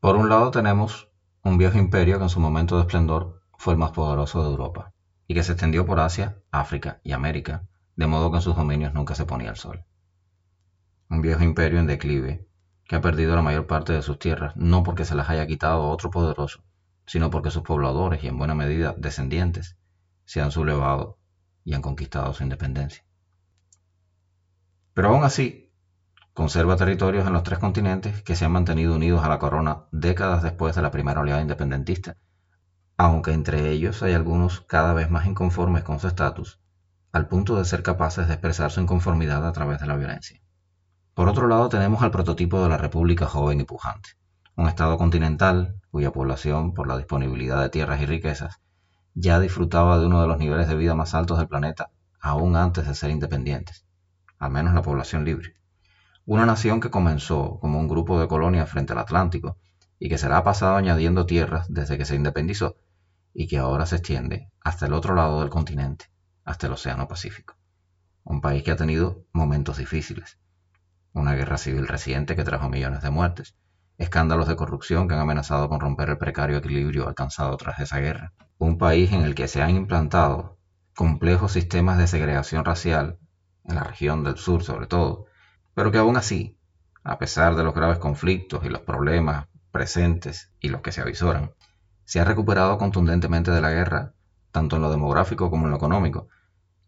Por un lado tenemos un viejo imperio que en su momento de esplendor fue el más poderoso de Europa y que se extendió por Asia, África y América, de modo que en sus dominios nunca se ponía el sol. Un viejo imperio en declive que ha perdido la mayor parte de sus tierras, no porque se las haya quitado otro poderoso, sino porque sus pobladores y en buena medida descendientes se han sublevado y han conquistado su independencia. Pero aún así, conserva territorios en los tres continentes que se han mantenido unidos a la corona décadas después de la primera oleada independentista, aunque entre ellos hay algunos cada vez más inconformes con su estatus, al punto de ser capaces de expresar su inconformidad a través de la violencia. Por otro lado tenemos al prototipo de la República joven y pujante, un estado continental cuya población, por la disponibilidad de tierras y riquezas, ya disfrutaba de uno de los niveles de vida más altos del planeta aún antes de ser independientes, al menos la población libre. Una nación que comenzó como un grupo de colonias frente al Atlántico y que se la ha pasado añadiendo tierras desde que se independizó y que ahora se extiende hasta el otro lado del continente, hasta el Océano Pacífico. Un país que ha tenido momentos difíciles. Una guerra civil reciente que trajo millones de muertes, escándalos de corrupción que han amenazado con romper el precario equilibrio alcanzado tras esa guerra. Un país en el que se han implantado complejos sistemas de segregación racial, en la región del sur sobre todo, pero que aún así, a pesar de los graves conflictos y los problemas presentes y los que se avisoran, se ha recuperado contundentemente de la guerra, tanto en lo demográfico como en lo económico,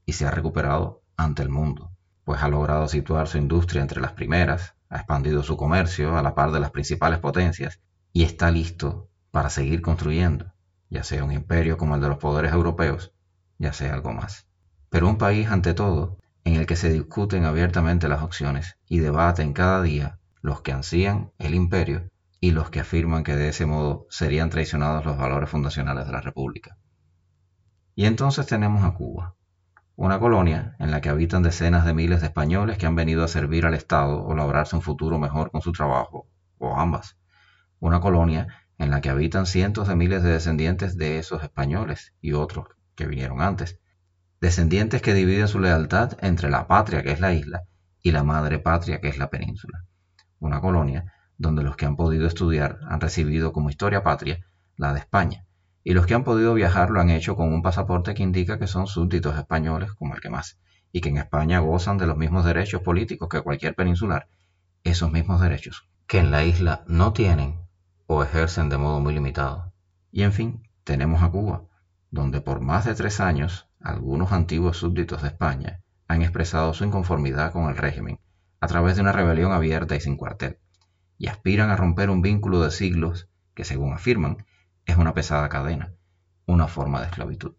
y se ha recuperado ante el mundo, pues ha logrado situar su industria entre las primeras, ha expandido su comercio a la par de las principales potencias y está listo para seguir construyendo, ya sea un imperio como el de los poderes europeos, ya sea algo más. Pero un país, ante todo, en el que se discuten abiertamente las opciones y debaten cada día los que ansían el imperio y los que afirman que de ese modo serían traicionados los valores fundacionales de la República. Y entonces tenemos a Cuba, una colonia en la que habitan decenas de miles de españoles que han venido a servir al Estado o labrarse un futuro mejor con su trabajo, o ambas. Una colonia en la que habitan cientos de miles de descendientes de esos españoles y otros que vinieron antes. Descendientes que dividen su lealtad entre la patria, que es la isla, y la madre patria, que es la península. Una colonia donde los que han podido estudiar han recibido como historia patria la de España, y los que han podido viajar lo han hecho con un pasaporte que indica que son súbditos españoles como el que más, y que en España gozan de los mismos derechos políticos que cualquier peninsular, esos mismos derechos que en la isla no tienen o ejercen de modo muy limitado. Y en fin, tenemos a Cuba, donde por más de tres años algunos antiguos súbditos de España han expresado su inconformidad con el régimen a través de una rebelión abierta y sin cuartel, y aspiran a romper un vínculo de siglos que, según afirman, es una pesada cadena, una forma de esclavitud.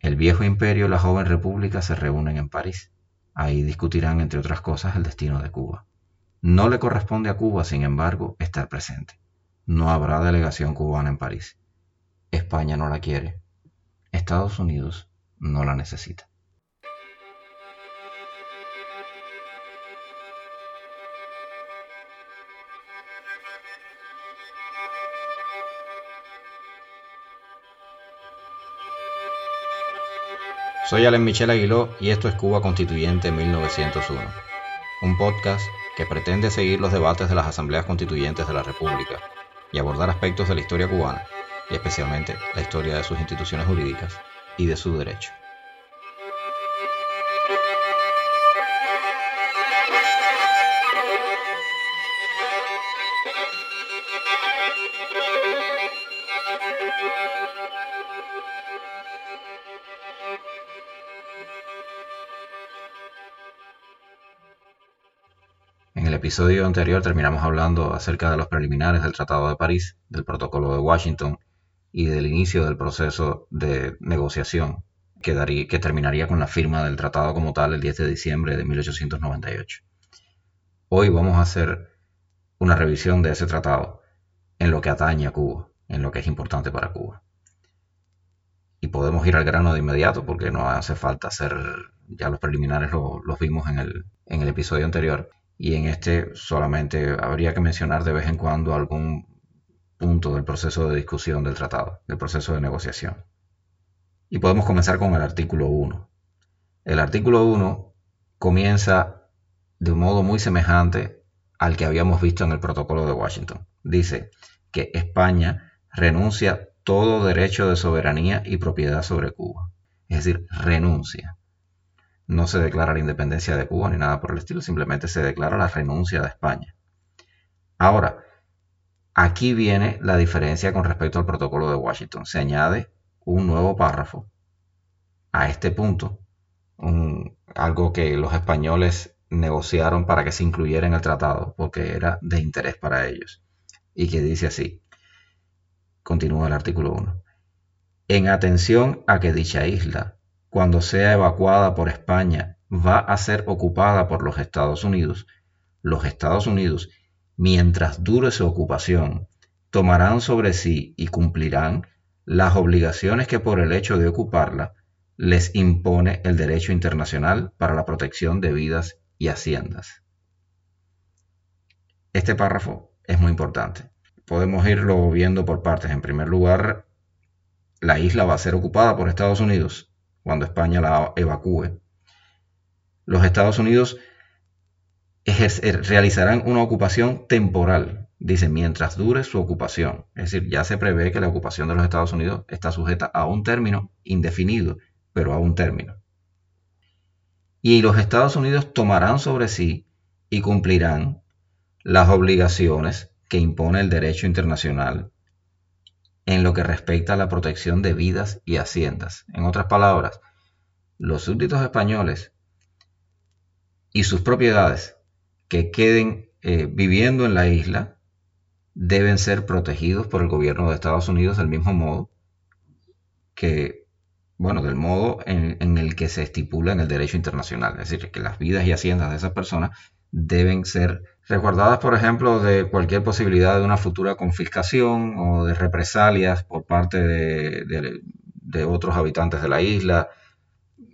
El viejo imperio y la joven república se reúnen en París. Ahí discutirán, entre otras cosas, el destino de Cuba. No le corresponde a Cuba, sin embargo, estar presente. No habrá delegación cubana en París. España no la quiere. Estados Unidos no la necesita. Soy Alen Michel Aguiló y esto es Cuba Constituyente 1901, un podcast que pretende seguir los debates de las asambleas constituyentes de la República y abordar aspectos de la historia cubana, y especialmente la historia de sus instituciones jurídicas y de su derecho. episodio anterior terminamos hablando acerca de los preliminares del Tratado de París, del Protocolo de Washington y del inicio del proceso de negociación que, que terminaría con la firma del tratado como tal el 10 de diciembre de 1898. Hoy vamos a hacer una revisión de ese tratado en lo que atañe a Cuba, en lo que es importante para Cuba. Y podemos ir al grano de inmediato porque no hace falta hacer, ya los preliminares los vimos en el, en el episodio anterior y en este solamente habría que mencionar de vez en cuando algún punto del proceso de discusión del tratado, del proceso de negociación. Y podemos comenzar con el artículo 1. El artículo 1 comienza de un modo muy semejante al que habíamos visto en el protocolo de Washington. Dice que España renuncia todo derecho de soberanía y propiedad sobre Cuba. Es decir, renuncia. No se declara la independencia de Cuba ni nada por el estilo, simplemente se declara la renuncia de España. Ahora, aquí viene la diferencia con respecto al protocolo de Washington. Se añade un nuevo párrafo a este punto, algo que los españoles negociaron para que se incluyera en el tratado, porque era de interés para ellos. Y que dice así, continúa el artículo 1, en atención a que dicha isla, cuando sea evacuada por España, va a ser ocupada por los Estados Unidos, los Estados Unidos, mientras dure su ocupación, tomarán sobre sí y cumplirán las obligaciones que por el hecho de ocuparla les impone el derecho internacional para la protección de vidas y haciendas. Este párrafo es muy importante. Podemos irlo viendo por partes. En primer lugar, la isla va a ser ocupada por Estados Unidos cuando España la evacúe. Los Estados Unidos realizarán una ocupación temporal, dice, mientras dure su ocupación. Es decir, ya se prevé que la ocupación de los Estados Unidos está sujeta a un término indefinido, pero a un término y los Estados Unidos tomarán sobre sí y cumplirán las obligaciones que impone el derecho internacional en lo que respecta a la protección de vidas y haciendas. En otras palabras, los súbditos españoles y sus propiedades que queden eh, viviendo en la isla deben ser protegidos por el gobierno de Estados Unidos del mismo modo que bueno, del modo en, el que se estipula en el derecho internacional. Es decir, que las vidas y haciendas de esas personas deben ser resguardadas, por ejemplo, de cualquier posibilidad de una futura confiscación o de represalias por parte de, otros habitantes de la isla.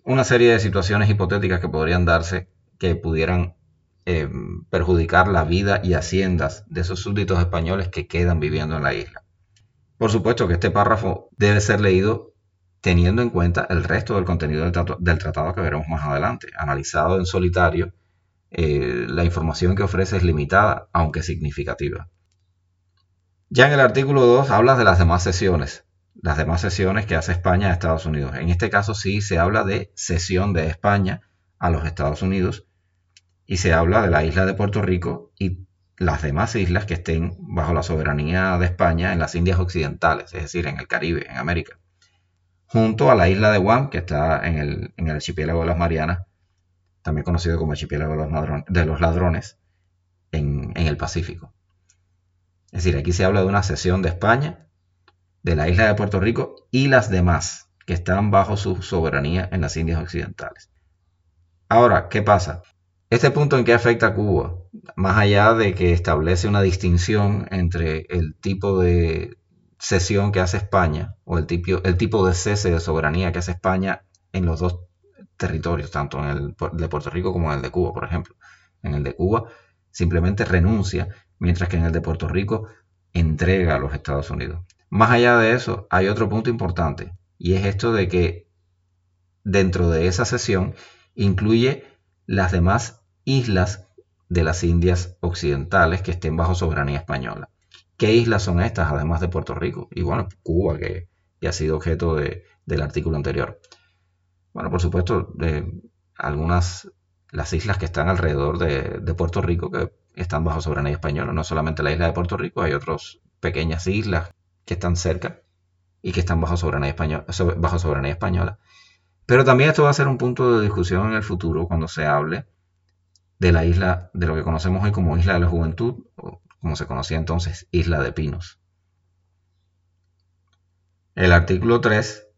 Una serie de situaciones hipotéticas que podrían darse que pudieran eh, perjudicar la vida y haciendas de esos súbditos españoles que quedan viviendo en la isla. Por supuesto que este párrafo debe ser leído teniendo en cuenta el resto del contenido del, tratado que veremos más adelante. Analizado en solitario, eh, la información que ofrece es limitada, aunque significativa. Ya en el artículo 2 habla de las demás sesiones, las demás sesiones que hace España a Estados Unidos. En este caso sí se habla de cesión de España a los Estados Unidos y se habla de la isla de Puerto Rico y las demás islas que estén bajo la soberanía de España en las Indias Occidentales, es decir, en el Caribe, en América junto a la isla de Guam, que está en el, archipiélago de las Marianas, también conocido como archipiélago de los ladrones, en, el Pacífico. Es decir, aquí se habla de una cesión de España, de la isla de Puerto Rico y las demás que están bajo su soberanía en las Indias Occidentales. Ahora, ¿qué pasa? Este punto en qué afecta a Cuba, más allá de que establece una distinción entre el tipo de cesión que hace España o el tipo, el tipo de cese de soberanía que hace España en los dos territorios, tanto en el de Puerto Rico como en el de Cuba, por ejemplo. En el de Cuba simplemente renuncia, mientras que en el de Puerto Rico entrega a los Estados Unidos. Más allá de eso, hay otro punto importante, y es esto de que dentro de esa cesión incluye las demás islas de las Indias Occidentales que estén bajo soberanía española. ¿Qué islas son estas, además de Puerto Rico? Y bueno, Cuba, que, ha sido objeto del artículo anterior. Bueno, por supuesto, algunas, las islas que están alrededor de, Puerto Rico, que están bajo soberanía española, no solamente la isla de Puerto Rico, hay otras pequeñas islas que están cerca y que están bajo soberanía, española, bajo soberanía española. Pero también esto va a ser un punto de discusión en el futuro cuando se hable de la isla, de lo que conocemos hoy como Isla de la Juventud, como se conocía entonces, Isla de Pinos. El artículo 3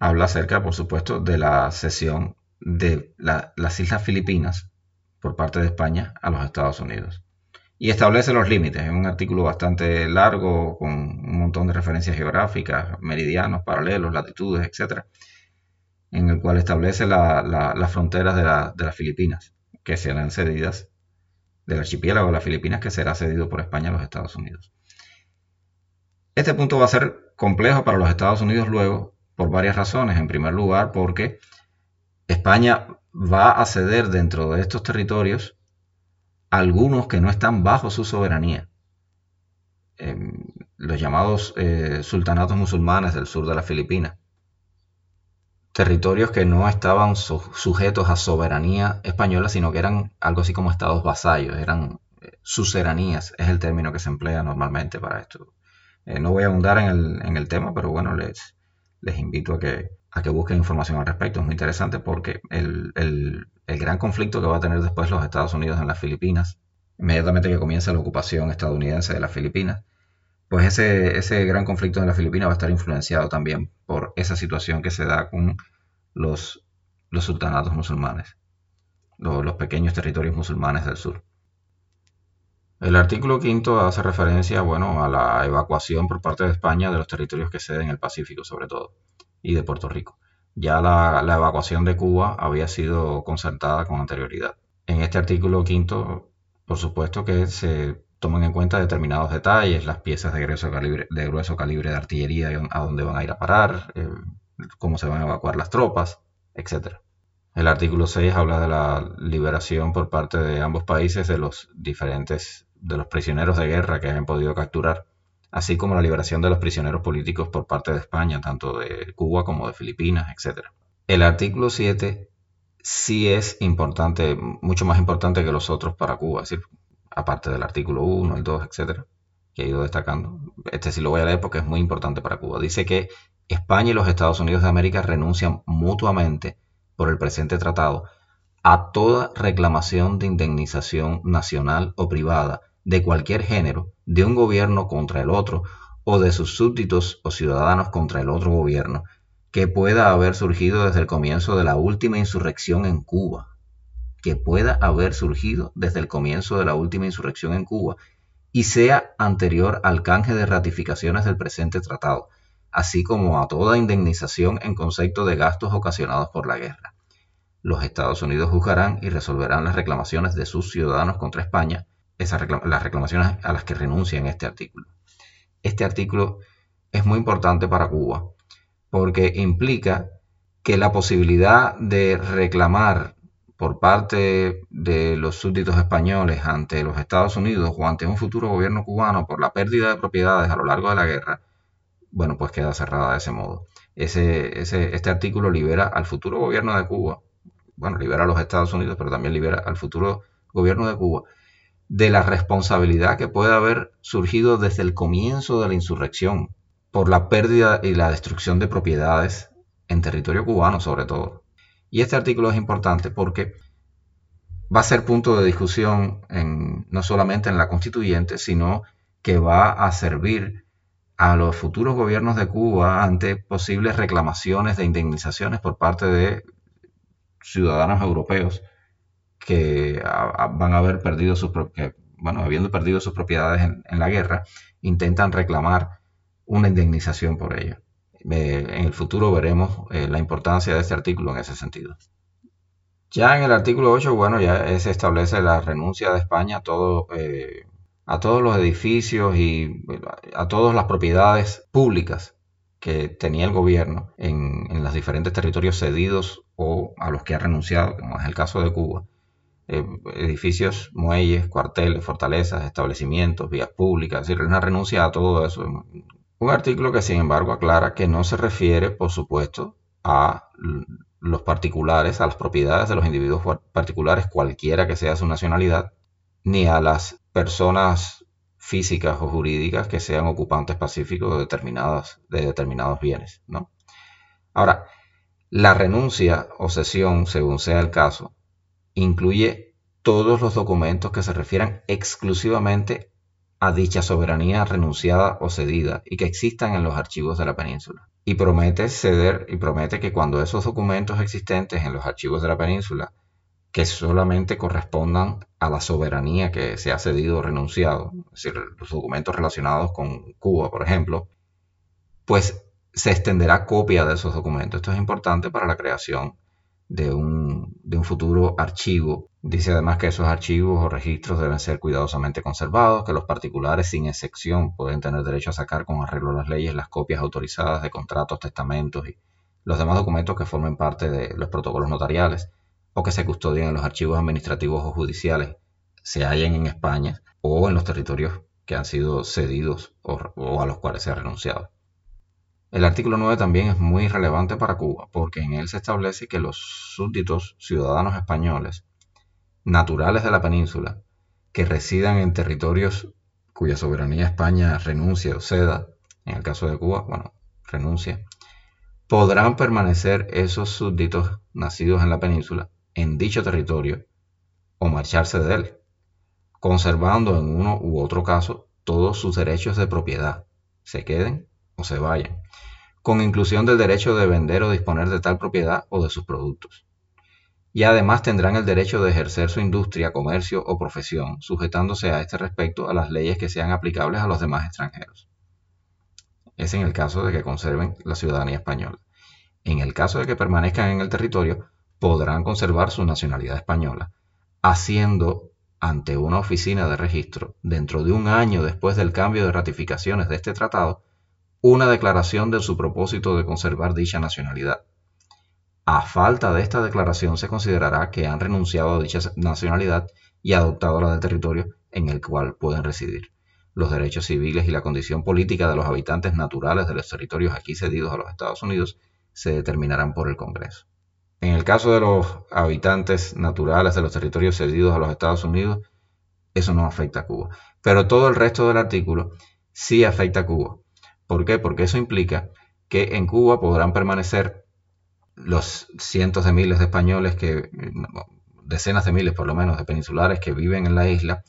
habla acerca, por supuesto, de la cesión de las Islas Filipinas por parte de España a los Estados Unidos. Y establece los límites. Es un artículo bastante largo, con un montón de referencias geográficas, meridianos, paralelos, latitudes, etc. En el cual establece las fronteras de las Filipinas, que serán cedidas del archipiélago de las Filipinas que será cedido por España a los Estados Unidos. Este punto va a ser complejo para los Estados Unidos luego por varias razones. En primer lugar, porque España va a ceder dentro de estos territorios algunos que no están bajo su soberanía. Em, los llamados eh, sultanatos musulmanes del sur de las Filipinas. Territorios que no estaban sujetos a soberanía española, sino que eran algo así como estados vasallos, eran eh, suzeranías, es el término que se emplea normalmente para esto. Eh, no voy a abundar en el, tema, pero bueno, les, les invito a que, a que busquen información al respecto. Es muy interesante porque el, el, gran conflicto que va a tener después los Estados Unidos en las Filipinas, inmediatamente que comienza la ocupación estadounidense de las Filipinas, pues ese, ese gran conflicto en la Filipinas va a estar influenciado también por esa situación que se da con los, los sultanatos musulmanes, los, los pequeños territorios musulmanes del sur. El artículo quinto hace referencia, bueno, a la evacuación por parte de España de los territorios que ceden el Pacífico, sobre todo, y de Puerto Rico. Ya la, la, evacuación de Cuba había sido concertada con anterioridad. En este artículo quinto, por supuesto que se toman en cuenta determinados detalles, las piezas de grueso calibre de, artillería, a dónde van a ir a parar, eh, cómo se van a evacuar las tropas, etc. El artículo 6 habla de la liberación por parte de ambos países de los diferentes de los prisioneros de guerra que hayan podido capturar, así como la liberación de los prisioneros políticos por parte de España, tanto de Cuba como de Filipinas, etc. El artículo 7 sí es importante, mucho más importante que los otros para Cuba, es decir, aparte del artículo 1, el 2, etcétera, que he ido destacando. Este sí lo voy a leer porque es muy importante para Cuba. Dice que España y los Estados Unidos de América renuncian mutuamente por el presente tratado a toda reclamación de indemnización nacional o privada de cualquier género de un gobierno contra el otro o de sus súbditos o ciudadanos contra el otro gobierno que pueda haber surgido desde el comienzo de la última insurrección en Cuba que pueda haber surgido desde el comienzo de la última insurrección en Cuba y sea anterior al canje de ratificaciones del presente tratado, así como a toda indemnización en concepto de gastos ocasionados por la guerra. Los Estados Unidos juzgarán y resolverán las reclamaciones de sus ciudadanos contra España, las reclamaciones a las que renuncian este artículo. Este artículo es muy importante para Cuba porque implica que la posibilidad de reclamar por parte de los súbditos españoles ante los Estados Unidos o ante un futuro gobierno cubano por la pérdida de propiedades a lo largo de la guerra, bueno, pues queda cerrada de ese modo. Ese, este artículo libera al futuro gobierno de Cuba, bueno, libera a los Estados Unidos, pero también libera al futuro gobierno de Cuba de la responsabilidad que puede haber surgido desde el comienzo de la insurrección por la pérdida y la destrucción de propiedades en territorio cubano sobre todo. Y este artículo es importante porque va a ser punto de discusión no solamente en la constituyente, sino que va a servir a los futuros gobiernos de Cuba ante posibles reclamaciones de indemnizaciones por parte de ciudadanos europeos que van a haber perdido sus bueno, habiendo perdido sus propiedades en la guerra, intentan reclamar una indemnización por ello en el futuro veremos eh, la importancia de este artículo en ese sentido. Ya en el artículo 8, bueno, ya se establece la renuncia de España a, eh, todos los edificios y a todas las propiedades públicas que tenía el gobierno en, los diferentes territorios cedidos o a los que ha renunciado, como es el caso de Cuba. Eh, edificios, muelles, cuarteles, fortalezas, establecimientos, vías públicas, es decir, una renuncia a todo eso un artículo que sin embargo aclara que no se refiere, por supuesto, a los particulares, a las propiedades de los individuos particulares, cualquiera que sea su nacionalidad, ni a las personas físicas o jurídicas que sean ocupantes pacíficos de, determinadas, de determinados bienes. ¿no? Ahora, la renuncia o cesión, según sea el caso, incluye todos los documentos que se refieran exclusivamente a dicha soberanía renunciada o cedida y que existan en los archivos de la península. Y promete ceder y promete que cuando esos documentos existentes en los archivos de la península, que solamente correspondan a la soberanía que se ha cedido o renunciado, es decir, los documentos relacionados con Cuba, por ejemplo, pues se extenderá copia de esos documentos. Esto es importante para la creación de un, de un futuro archivo. Dice además que esos archivos o registros deben ser cuidadosamente conservados, que los particulares sin excepción pueden tener derecho a sacar con arreglo a las leyes las copias autorizadas de contratos, testamentos y los demás documentos que formen parte de los protocolos notariales o que se custodien en los archivos administrativos o judiciales, se hallen en España o en los territorios que han sido cedidos o, a los cuales se ha renunciado. El artículo 9 también es muy relevante para Cuba, porque en él se establece que los súbditos ciudadanos españoles naturales de la península que residan en territorios cuya soberanía España renuncia o ceda, en el caso de Cuba, bueno, renuncia, podrán permanecer esos súbditos nacidos en la península en dicho territorio o marcharse de él, conservando en uno u otro caso todos sus derechos de propiedad, se queden o se vayan, con inclusión del derecho de vender o disponer de tal propiedad o de sus productos. Y además tendrán el derecho de ejercer su industria, comercio o profesión, sujetándose a este respecto a las leyes que sean aplicables a los demás extranjeros. Es en el caso de que conserven la ciudadanía española. En el caso de que permanezcan en el territorio, podrán conservar su nacionalidad española, haciendo ante una oficina de registro, dentro de un año después del cambio de ratificaciones de este tratado, una declaración de su propósito de conservar dicha nacionalidad. A falta de esta declaración se considerará que han renunciado a dicha nacionalidad y adoptado la del territorio en el cual pueden residir. Los derechos civiles y la condición política de los habitantes naturales de los territorios aquí cedidos a los Estados Unidos se determinarán por el Congreso. En el caso de los habitantes naturales de los territorios cedidos a los Estados Unidos, eso no afecta a Cuba. Pero todo el resto del artículo sí afecta a Cuba. ¿Por qué? Porque eso implica que en Cuba podrán permanecer los cientos de miles de españoles que, decenas de miles por lo menos de peninsulares que viven en la isla,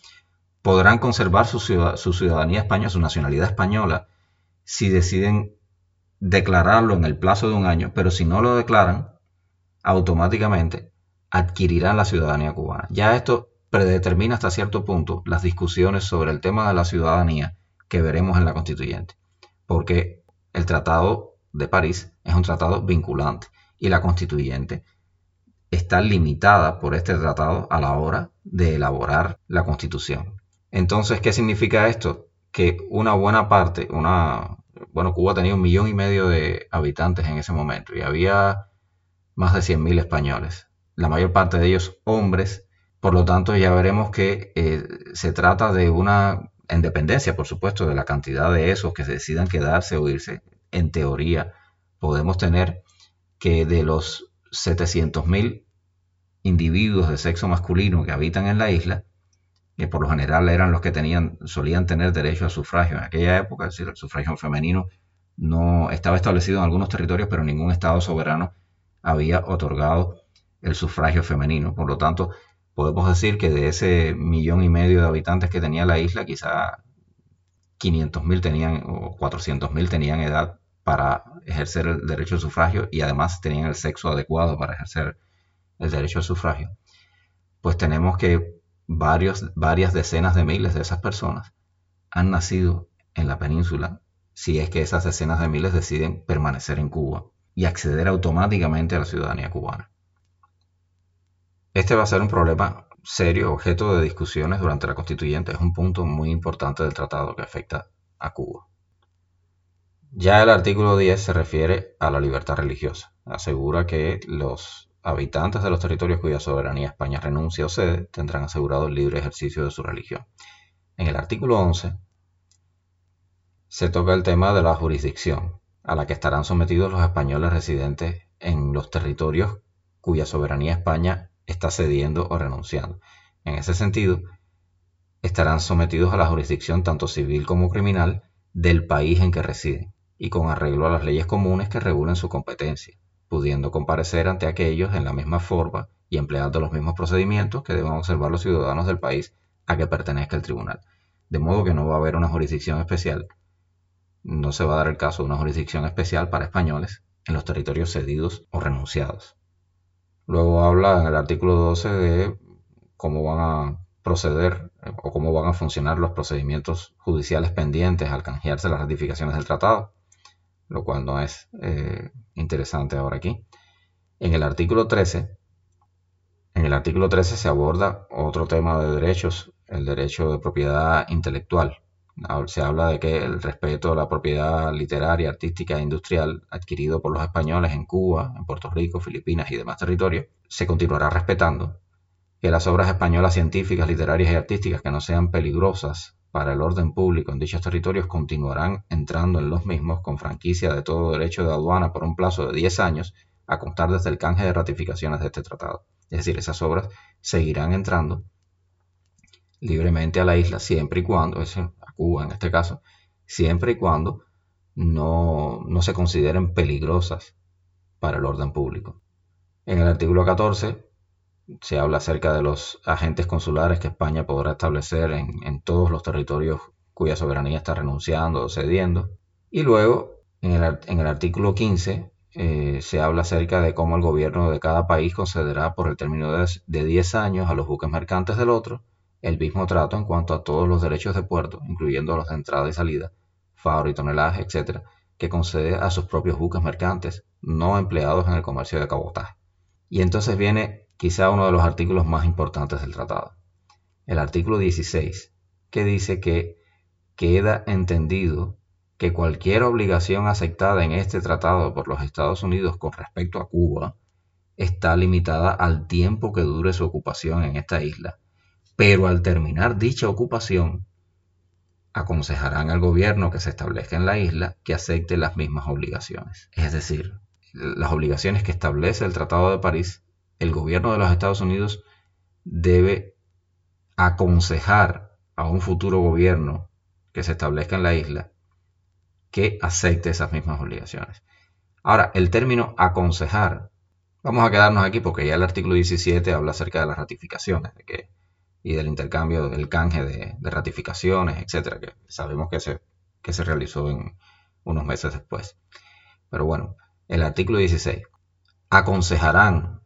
podrán conservar su, su ciudadanía española, su nacionalidad española, si deciden declararlo en el plazo de un año, pero si no lo declaran, automáticamente adquirirán la ciudadanía cubana. Ya esto predetermina hasta cierto punto las discusiones sobre el tema de la ciudadanía que veremos en la constituyente, porque el Tratado de París es un tratado vinculante y la constituyente está limitada por este tratado a la hora de elaborar la constitución. Entonces, ¿qué significa esto? Que una buena parte, una, bueno, Cuba tenía un millón y medio de habitantes en ese momento y había más de 100.000 españoles, la mayor parte de ellos hombres, por lo tanto ya veremos que eh, se trata de una, independencia por supuesto de la cantidad de esos que se decidan quedarse o irse, en teoría podemos tener que de los 700.000 individuos de sexo masculino que habitan en la isla, que por lo general eran los que tenían, solían tener derecho al sufragio en aquella época, es decir, el sufragio femenino no estaba establecido en algunos territorios, pero ningún estado soberano había otorgado el sufragio femenino. Por lo tanto, podemos decir que de ese millón y medio de habitantes que tenía la isla, quizá 500.000 tenían o 400.000 tenían edad para ejercer el derecho al sufragio y además tenían el sexo adecuado para ejercer el derecho al sufragio. Pues tenemos que varios, varias decenas de miles de esas personas han nacido en la península si es que esas decenas de miles deciden permanecer en Cuba y acceder automáticamente a la ciudadanía cubana. Este va a ser un problema serio, objeto de discusiones durante la constituyente. Es un punto muy importante del tratado que afecta a Cuba. Ya el artículo 10 se refiere a la libertad religiosa. Asegura que los habitantes de los territorios cuya soberanía España renuncia o cede tendrán asegurado el libre ejercicio de su religión. En el artículo 11 se toca el tema de la jurisdicción, a la que estarán sometidos los españoles residentes en los territorios cuya soberanía España está cediendo o renunciando. En ese sentido, estarán sometidos a la jurisdicción tanto civil como criminal del país en que residen y con arreglo a las leyes comunes que regulen su competencia, pudiendo comparecer ante aquellos en la misma forma y empleando los mismos procedimientos que deban observar los ciudadanos del país a que pertenezca el tribunal. De modo que no va a haber una jurisdicción especial no se va a dar el caso de una jurisdicción especial para españoles en los territorios cedidos o renunciados. Luego habla en el artículo 12 de cómo van a proceder eh, o cómo van a funcionar los procedimientos judiciales pendientes al canjearse las ratificaciones del tratado, lo cual no es eh, interesante ahora aquí. En el artículo 13, en el artículo 13 se aborda otro tema de derechos, el derecho de propiedad intelectual se habla de que el respeto a la propiedad literaria, artística e industrial adquirido por los españoles en Cuba, en Puerto Rico, Filipinas y demás territorios, se continuará respetando, que las obras españolas científicas, literarias y artísticas que no sean peligrosas para el orden público en dichos territorios continuarán entrando en los mismos con franquicia de todo derecho de aduana por un plazo de 10 años a contar desde el canje de ratificaciones de este tratado. Es decir, esas obras seguirán entrando libremente a la isla siempre y cuando, a Cuba en este caso, siempre y cuando no, no se consideren peligrosas para el orden público. En el artículo 14 se habla acerca de los agentes consulares que España podrá establecer en, todos los territorios cuya soberanía está renunciando o cediendo. Y luego, en el, artículo 15, eh, se habla acerca de cómo el gobierno de cada país concederá por el término de, de 10 años a los buques mercantes del otro el mismo trato en cuanto a todos los derechos de puerto, incluyendo los de entrada y salida, faro y tonelaje, etc., que concede a sus propios buques mercantes, no empleados en el comercio de cabotaje. Y entonces viene quizá uno de los artículos más importantes del tratado. El artículo 16, que dice que queda entendido que cualquier obligación aceptada en este tratado por los Estados Unidos con respecto a Cuba está limitada al tiempo que dure su ocupación en esta isla, pero al terminar dicha ocupación, aconsejarán al gobierno que se establezca en la isla que acepte las mismas obligaciones. Es decir, las obligaciones que establece el Tratado de París el gobierno de los Estados Unidos debe aconsejar a un futuro gobierno que se establezca en la isla que acepte esas mismas obligaciones. Ahora, el término aconsejar, vamos a quedarnos aquí porque ya el artículo 17 habla acerca de las ratificaciones y del intercambio, del canje de, ratificaciones, etcétera, que sabemos que se, que se realizó en unos meses después. Pero bueno, el artículo 16. Aconsejarán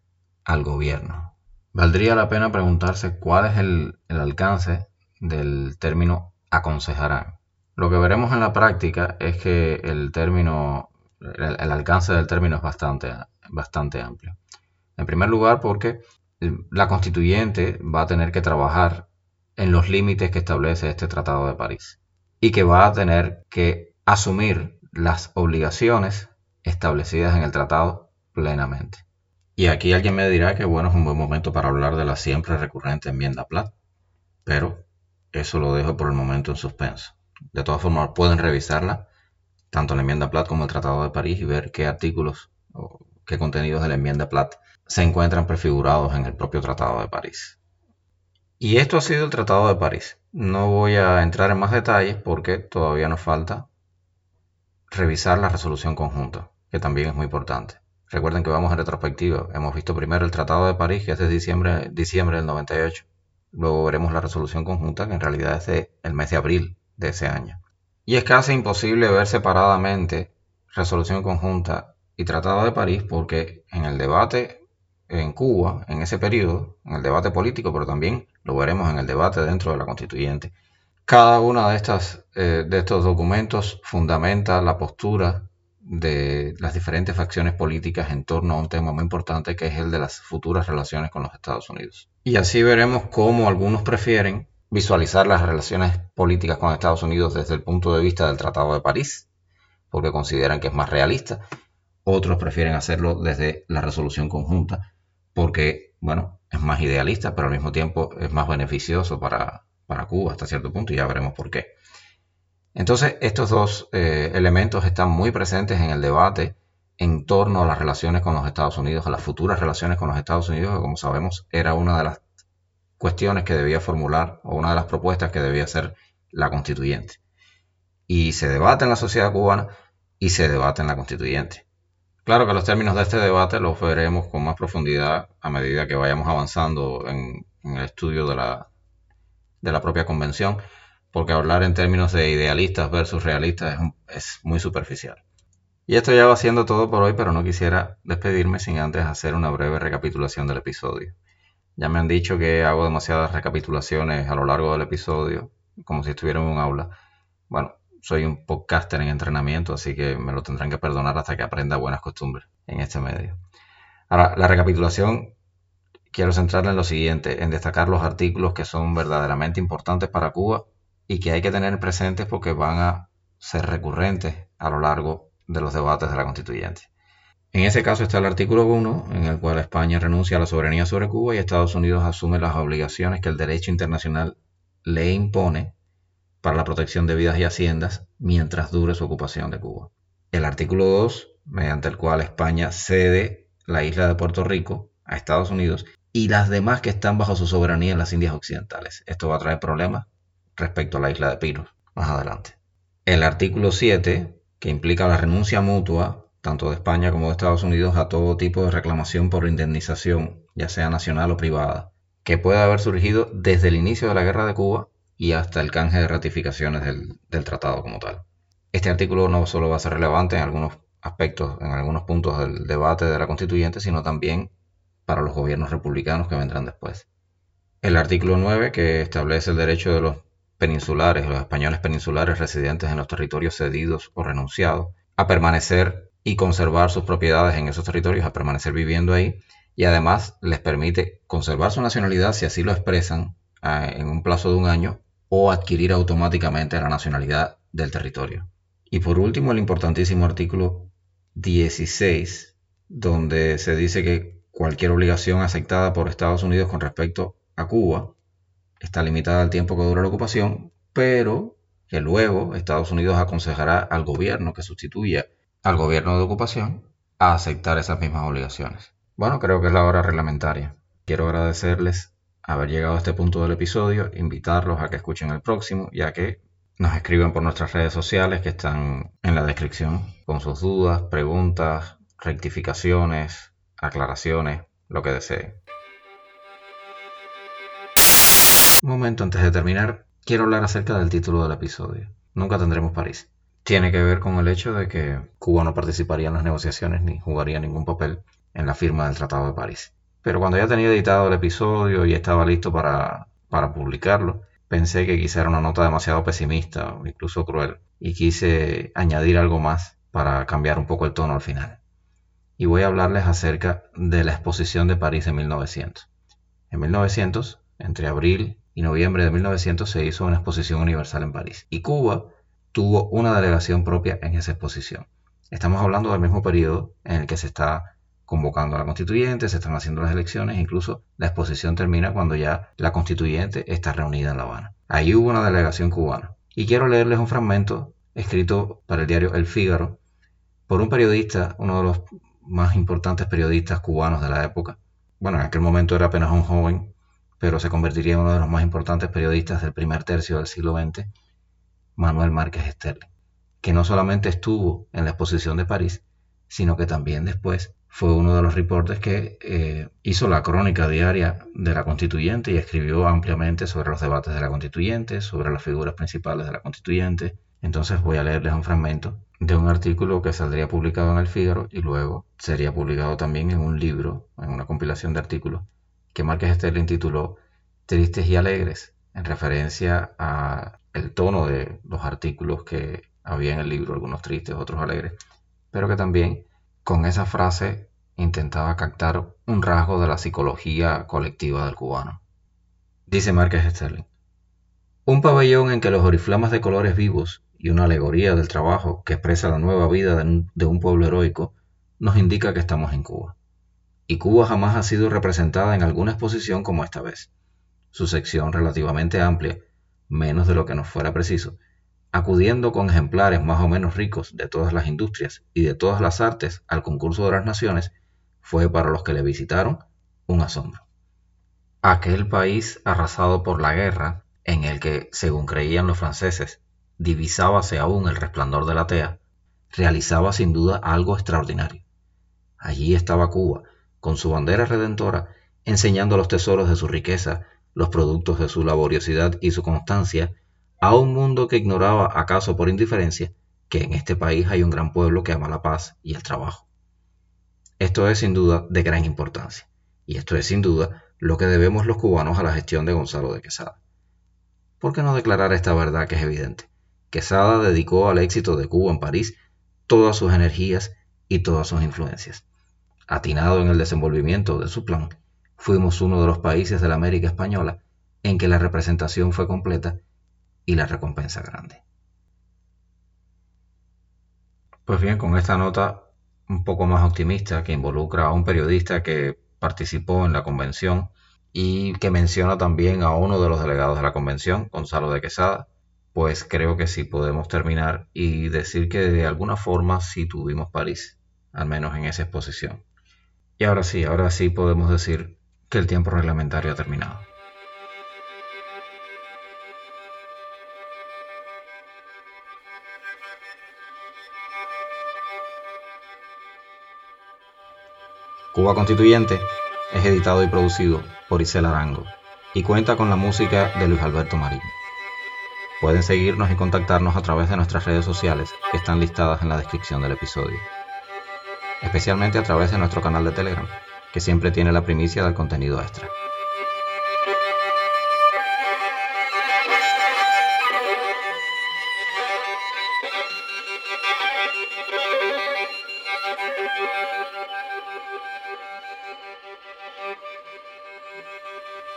al gobierno. Valdría la pena preguntarse cuál es el, alcance del término aconsejarán. Lo que veremos en la práctica es que el término, el, alcance del término es bastante, bastante amplio. En primer lugar, porque la constituyente va a tener que trabajar en los límites que establece este Tratado de París y que va a tener que asumir las obligaciones establecidas en el tratado plenamente. Y aquí alguien me dirá que bueno, es un buen momento para hablar de la siempre recurrente enmienda Platt, pero eso lo dejo por el momento en suspenso. De todas formas, pueden revisarla, tanto la enmienda Platt como el Tratado de París, y ver qué artículos o qué contenidos de la enmienda Platt se encuentran prefigurados en el propio Tratado de París. Y esto ha sido el Tratado de París. No voy a entrar en más detalles porque todavía nos falta revisar la resolución conjunta, que también es muy importante. Recuerden que vamos en retrospectiva. Hemos visto primero el Tratado de París, que es de diciembre, diciembre del 98. Luego veremos la resolución conjunta, que en realidad es de el mes de abril de ese año. Y es casi imposible ver separadamente resolución conjunta y Tratado de París porque en el debate en Cuba, en ese periodo, en el debate político, pero también lo veremos en el debate dentro de la constituyente, cada uno de, estas, eh, de estos documentos fundamenta la postura de las diferentes facciones políticas en torno a un tema muy importante que es el de las futuras relaciones con los Estados Unidos. Y así veremos cómo algunos prefieren visualizar las relaciones políticas con Estados Unidos desde el punto de vista del Tratado de París, porque consideran que es más realista. Otros prefieren hacerlo desde la resolución conjunta, porque, bueno, es más idealista, pero al mismo tiempo es más beneficioso para, para Cuba hasta cierto punto, y ya veremos por qué. Entonces, estos dos eh, elementos están muy presentes en el debate en torno a las relaciones con los Estados Unidos, a las futuras relaciones con los Estados Unidos, que como sabemos era una de las cuestiones que debía formular o una de las propuestas que debía hacer la constituyente. Y se debate en la sociedad cubana y se debate en la constituyente. Claro que los términos de este debate los veremos con más profundidad a medida que vayamos avanzando en, el estudio de la, de la propia convención, porque hablar en términos de idealistas versus realistas es, muy superficial. Y esto ya va siendo todo por hoy, pero no quisiera despedirme sin antes hacer una breve recapitulación del episodio. Ya me han dicho que hago demasiadas recapitulaciones a lo largo del episodio, como si estuviera en un aula. Bueno, soy un podcaster en entrenamiento, así que me lo tendrán que perdonar hasta que aprenda buenas costumbres en este medio. Ahora, la recapitulación quiero centrarla en lo siguiente, en destacar los artículos que son verdaderamente importantes para Cuba y que hay que tener presentes porque van a ser recurrentes a lo largo de los debates de la constituyente. En ese caso está el artículo 1, en el cual España renuncia a la soberanía sobre Cuba y Estados Unidos asume las obligaciones que el derecho internacional le impone para la protección de vidas y haciendas mientras dure su ocupación de Cuba. El artículo 2, mediante el cual España cede la isla de Puerto Rico a Estados Unidos y las demás que están bajo su soberanía en las Indias Occidentales. Esto va a traer problemas respecto a la isla de Piros más adelante. El artículo 7, que implica la renuncia mutua, tanto de España como de Estados Unidos, a todo tipo de reclamación por indemnización, ya sea nacional o privada, que puede haber surgido desde el inicio de la guerra de Cuba y hasta el canje de ratificaciones del, del tratado como tal. Este artículo no solo va a ser relevante en algunos aspectos, en algunos puntos del debate de la constituyente, sino también para los gobiernos republicanos que vendrán después. El artículo 9, que establece el derecho de los peninsulares, los españoles peninsulares residentes en los territorios cedidos o renunciados, a permanecer y conservar sus propiedades en esos territorios, a permanecer viviendo ahí, y además les permite conservar su nacionalidad si así lo expresan eh, en un plazo de un año o adquirir automáticamente la nacionalidad del territorio. Y por último, el importantísimo artículo 16, donde se dice que Cualquier obligación aceptada por Estados Unidos con respecto a Cuba está limitada al tiempo que dura la ocupación, pero que luego Estados Unidos aconsejará al gobierno que sustituya al gobierno de ocupación a aceptar esas mismas obligaciones. Bueno, creo que es la hora reglamentaria. Quiero agradecerles haber llegado a este punto del episodio, invitarlos a que escuchen el próximo, ya que nos escriban por nuestras redes sociales que están en la descripción con sus dudas, preguntas, rectificaciones, aclaraciones, lo que desee. Un momento antes de terminar, quiero hablar acerca del título del episodio. Nunca tendremos París. Tiene que ver con el hecho de que Cuba no participaría en las negociaciones ni jugaría ningún papel en la firma del Tratado de París. Pero cuando ya tenía editado el episodio y estaba listo para, para publicarlo, pensé que quizá era una nota demasiado pesimista o incluso cruel y quise añadir algo más para cambiar un poco el tono al final y voy a hablarles acerca de la exposición de París en 1900. En 1900, entre abril y noviembre de 1900, se hizo una exposición universal en París y Cuba tuvo una delegación propia en esa exposición. Estamos hablando del mismo periodo en el que se está convocando a la constituyente, se están haciendo las elecciones, incluso la exposición termina cuando ya la constituyente está reunida en La Habana. Ahí hubo una delegación cubana. Y quiero leerles un fragmento escrito para el diario El Fígaro por un periodista, uno de los más importantes periodistas cubanos de la época. Bueno, en aquel momento era apenas un joven, pero se convertiría en uno de los más importantes periodistas del primer tercio del siglo XX, Manuel Márquez Sterling, que no solamente estuvo en la exposición de París, sino que también después fue uno de los reportes que eh, hizo la crónica diaria de la constituyente y escribió ampliamente sobre los debates de la constituyente, sobre las figuras principales de la constituyente. Entonces voy a leerles un fragmento de un artículo que saldría publicado en el Fígaro y luego sería publicado también en un libro, en una compilación de artículos, que Márquez Sterling tituló Tristes y Alegres, en referencia a el tono de los artículos que había en el libro, algunos tristes, otros alegres, pero que también con esa frase intentaba captar un rasgo de la psicología colectiva del cubano. Dice Márquez Sterling, un pabellón en que los oriflamas de colores vivos y una alegoría del trabajo que expresa la nueva vida de un, pueblo heroico, nos indica que estamos en Cuba. Y Cuba jamás ha sido representada en alguna exposición como esta vez. Su sección relativamente amplia, menos de lo que nos fuera preciso, acudiendo con ejemplares más o menos ricos de todas las industrias y de todas las artes al concurso de las naciones, fue para los que le visitaron un asombro. Aquel país arrasado por la guerra, en el que, según creían los franceses, divisábase aún el resplandor de la tea, realizaba sin duda algo extraordinario. Allí estaba Cuba, con su bandera redentora, enseñando los tesoros de su riqueza, los productos de su laboriosidad y su constancia, a un mundo que ignoraba, acaso por indiferencia, que en este país hay un gran pueblo que ama la paz y el trabajo. Esto es sin duda de gran importancia, y esto es sin duda lo que debemos los cubanos a la gestión de Gonzalo de Quesada. ¿Por qué no declarar esta verdad que es evidente? Quesada dedicó al éxito de Cuba en París todas sus energías y todas sus influencias. Atinado en el desenvolvimiento de su plan, fuimos uno de los países de la América Española en que la representación fue completa y la recompensa grande. Pues bien, con esta nota un poco más optimista que involucra a un periodista que participó en la convención y que menciona también a uno de los delegados de la convención, Gonzalo de Quesada, pues creo que sí podemos terminar y decir que de alguna forma sí tuvimos París, al menos en esa exposición. Y ahora sí, ahora sí podemos decir que el tiempo reglamentario ha terminado. Cuba Constituyente es editado y producido por Isel Arango y cuenta con la música de Luis Alberto Marín. Pueden seguirnos y contactarnos a través de nuestras redes sociales que están listadas en la descripción del episodio. Especialmente a través de nuestro canal de Telegram, que siempre tiene la primicia del contenido extra.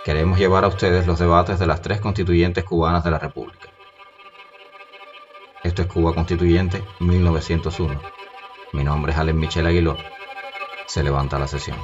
Queremos llevar a ustedes los debates de las tres constituyentes cubanas de la República. Esto es Cuba Constituyente 1901. Mi nombre es Alen Michel Aguiló. Se levanta la sesión.